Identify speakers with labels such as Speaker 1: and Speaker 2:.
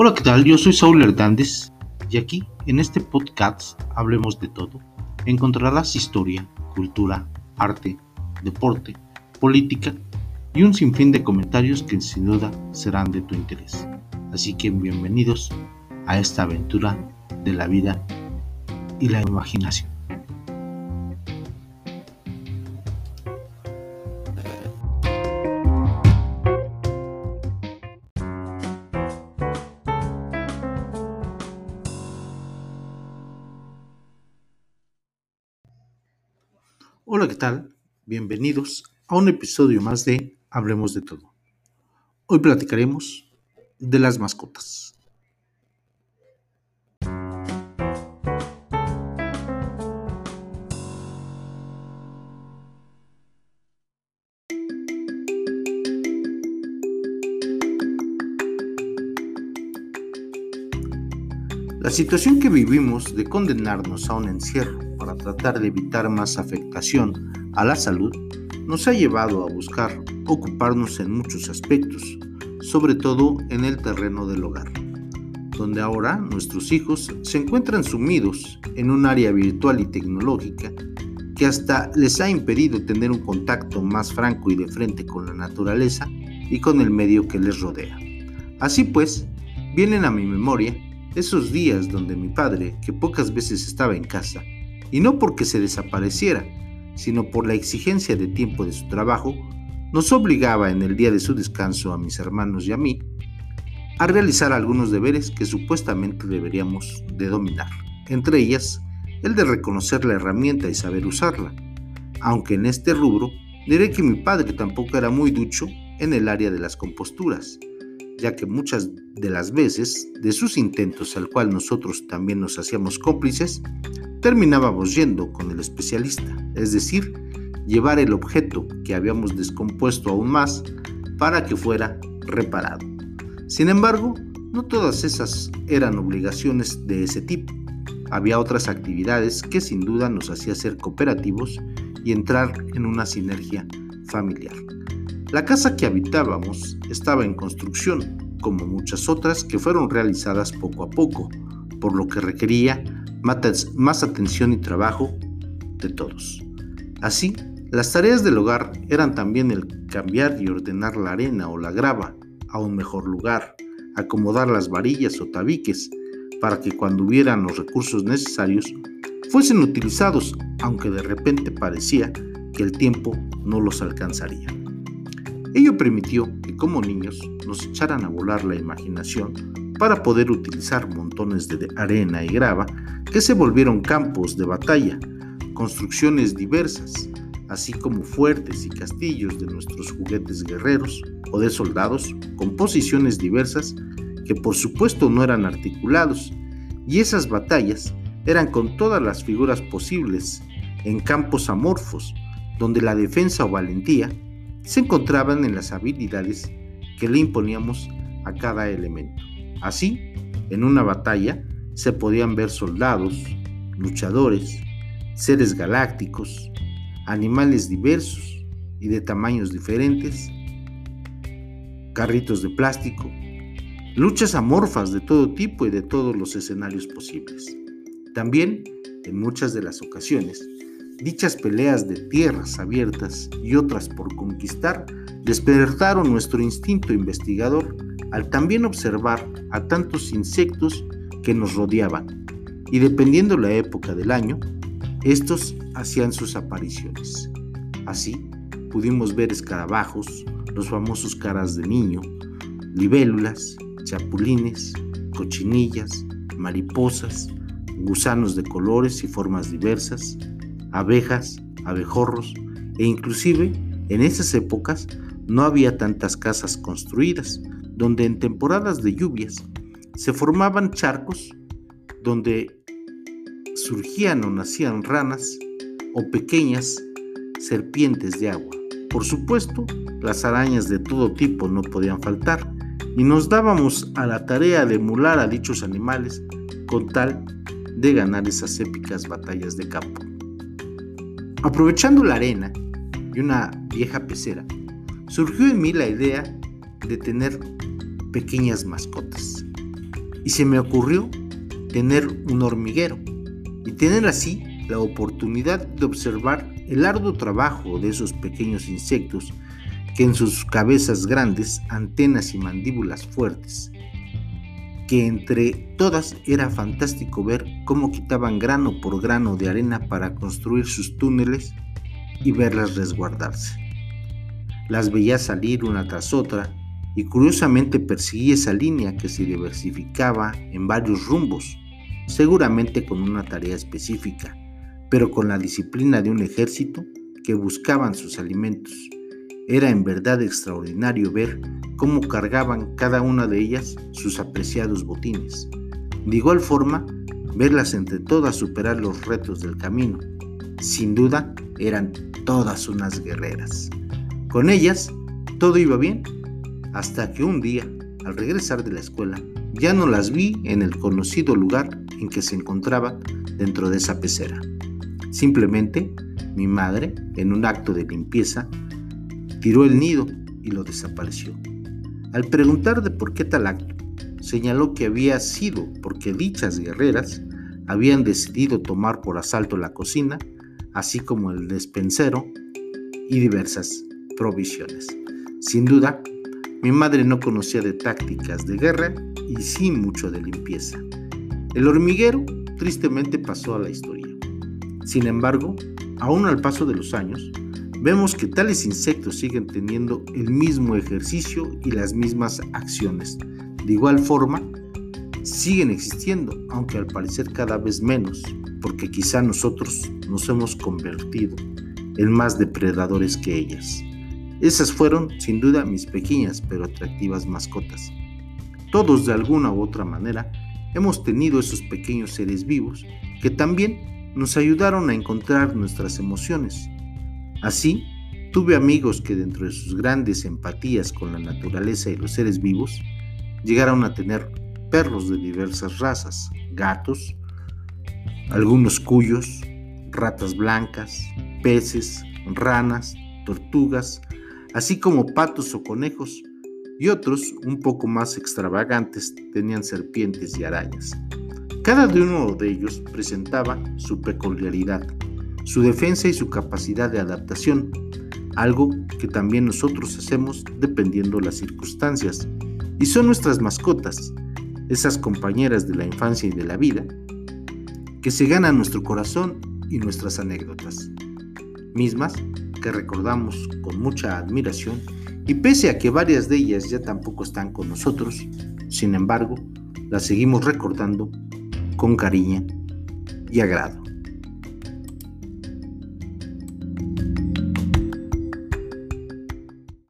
Speaker 1: Hola, ¿qué tal? Yo soy Saúl Hernández y aquí, en este podcast, hablemos de todo. Encontrarás historia, cultura, arte, deporte, política y un sinfín de comentarios que sin duda serán de tu interés. Así que bienvenidos a esta aventura de la vida y la imaginación. Hola, ¿qué tal? Bienvenidos a un episodio más de Hablemos de todo. Hoy platicaremos de las mascotas. La situación que vivimos de condenarnos a un encierro para tratar de evitar más afectación a la salud nos ha llevado a buscar ocuparnos en muchos aspectos, sobre todo en el terreno del hogar, donde ahora nuestros hijos se encuentran sumidos en un área virtual y tecnológica que hasta les ha impedido tener un contacto más franco y de frente con la naturaleza y con el medio que les rodea. Así pues, vienen a mi memoria esos días donde mi padre, que pocas veces estaba en casa, y no porque se desapareciera, sino por la exigencia de tiempo de su trabajo, nos obligaba en el día de su descanso a mis hermanos y a mí a realizar algunos deberes que supuestamente deberíamos de dominar, entre ellas el de reconocer la herramienta y saber usarla, aunque en este rubro diré que mi padre tampoco era muy ducho en el área de las composturas, ya que muchas de las veces de sus intentos al cual nosotros también nos hacíamos cómplices, terminábamos yendo con el especialista, es decir, llevar el objeto que habíamos descompuesto aún más para que fuera reparado. Sin embargo, no todas esas eran obligaciones de ese tipo. Había otras actividades que sin duda nos hacía ser cooperativos y entrar en una sinergia familiar. La casa que habitábamos estaba en construcción, como muchas otras que fueron realizadas poco a poco, por lo que requería más atención y trabajo de todos. Así, las tareas del hogar eran también el cambiar y ordenar la arena o la grava a un mejor lugar, acomodar las varillas o tabiques para que cuando hubieran los recursos necesarios fuesen utilizados, aunque de repente parecía que el tiempo no los alcanzaría. Ello permitió que como niños nos echaran a volar la imaginación para poder utilizar montones de arena y grava que se volvieron campos de batalla, construcciones diversas, así como fuertes y castillos de nuestros juguetes guerreros o de soldados con posiciones diversas que por supuesto no eran articulados, y esas batallas eran con todas las figuras posibles en campos amorfos, donde la defensa o valentía se encontraban en las habilidades que le imponíamos a cada elemento. Así, en una batalla se podían ver soldados, luchadores, seres galácticos, animales diversos y de tamaños diferentes, carritos de plástico, luchas amorfas de todo tipo y de todos los escenarios posibles. También, en muchas de las ocasiones, Dichas peleas de tierras abiertas y otras por conquistar despertaron nuestro instinto investigador al también observar a tantos insectos que nos rodeaban, y dependiendo la época del año, estos hacían sus apariciones. Así, pudimos ver escarabajos, los famosos caras de niño, libélulas, chapulines, cochinillas, mariposas, gusanos de colores y formas diversas, abejas, abejorros e inclusive en esas épocas no había tantas casas construidas, donde en temporadas de lluvias se formaban charcos donde surgían o nacían ranas o pequeñas serpientes de agua. Por supuesto, las arañas de todo tipo no podían faltar y nos dábamos a la tarea de emular a dichos animales con tal de ganar esas épicas batallas de campo. Aprovechando la arena y una vieja pecera, surgió en mí la idea de tener pequeñas mascotas. y se me ocurrió tener un hormiguero y tener así la oportunidad de observar el arduo trabajo de esos pequeños insectos que en sus cabezas grandes, antenas y mandíbulas fuertes, que entre todas era fantástico ver cómo quitaban grano por grano de arena para construir sus túneles y verlas resguardarse. Las veía salir una tras otra y curiosamente perseguí esa línea que se diversificaba en varios rumbos, seguramente con una tarea específica, pero con la disciplina de un ejército que buscaban sus alimentos. Era en verdad extraordinario ver cómo cargaban cada una de ellas sus apreciados botines. De igual forma, verlas entre todas superar los retos del camino. Sin duda, eran todas unas guerreras. Con ellas, todo iba bien, hasta que un día, al regresar de la escuela, ya no las vi en el conocido lugar en que se encontraban dentro de esa pecera. Simplemente, mi madre, en un acto de limpieza, tiró el nido y lo desapareció. Al preguntar de por qué tal acto, señaló que había sido porque dichas guerreras habían decidido tomar por asalto la cocina, así como el despensero y diversas provisiones. Sin duda, mi madre no conocía de tácticas de guerra y sí mucho de limpieza. El hormiguero tristemente pasó a la historia. Sin embargo, aún al paso de los años, vemos que tales insectos siguen teniendo el mismo ejercicio y las mismas acciones. De igual forma, siguen existiendo, aunque al parecer cada vez menos, porque quizá nosotros nos hemos convertido en más depredadores que ellas. Esas fueron, sin duda, mis pequeñas pero atractivas mascotas. Todos, de alguna u otra manera, hemos tenido esos pequeños seres vivos que también nos ayudaron a encontrar nuestras emociones, Así, tuve amigos que dentro de sus grandes empatías con la naturaleza y los seres vivos, llegaron a tener perros de diversas razas, gatos, algunos cuyos, ratas blancas, peces, ranas, tortugas, así como patos o conejos, y otros, un poco más extravagantes, tenían serpientes y arañas. Cada uno de ellos presentaba su peculiaridad, su defensa y su capacidad de adaptación, algo que también nosotros hacemos dependiendo las circunstancias. Y son nuestras mascotas, esas compañeras de la infancia y de la vida, que se ganan nuestro corazón y nuestras anécdotas, mismas que recordamos con mucha admiración y pese a que varias de ellas ya tampoco están con nosotros, sin embargo, las seguimos recordando con cariño y agrado.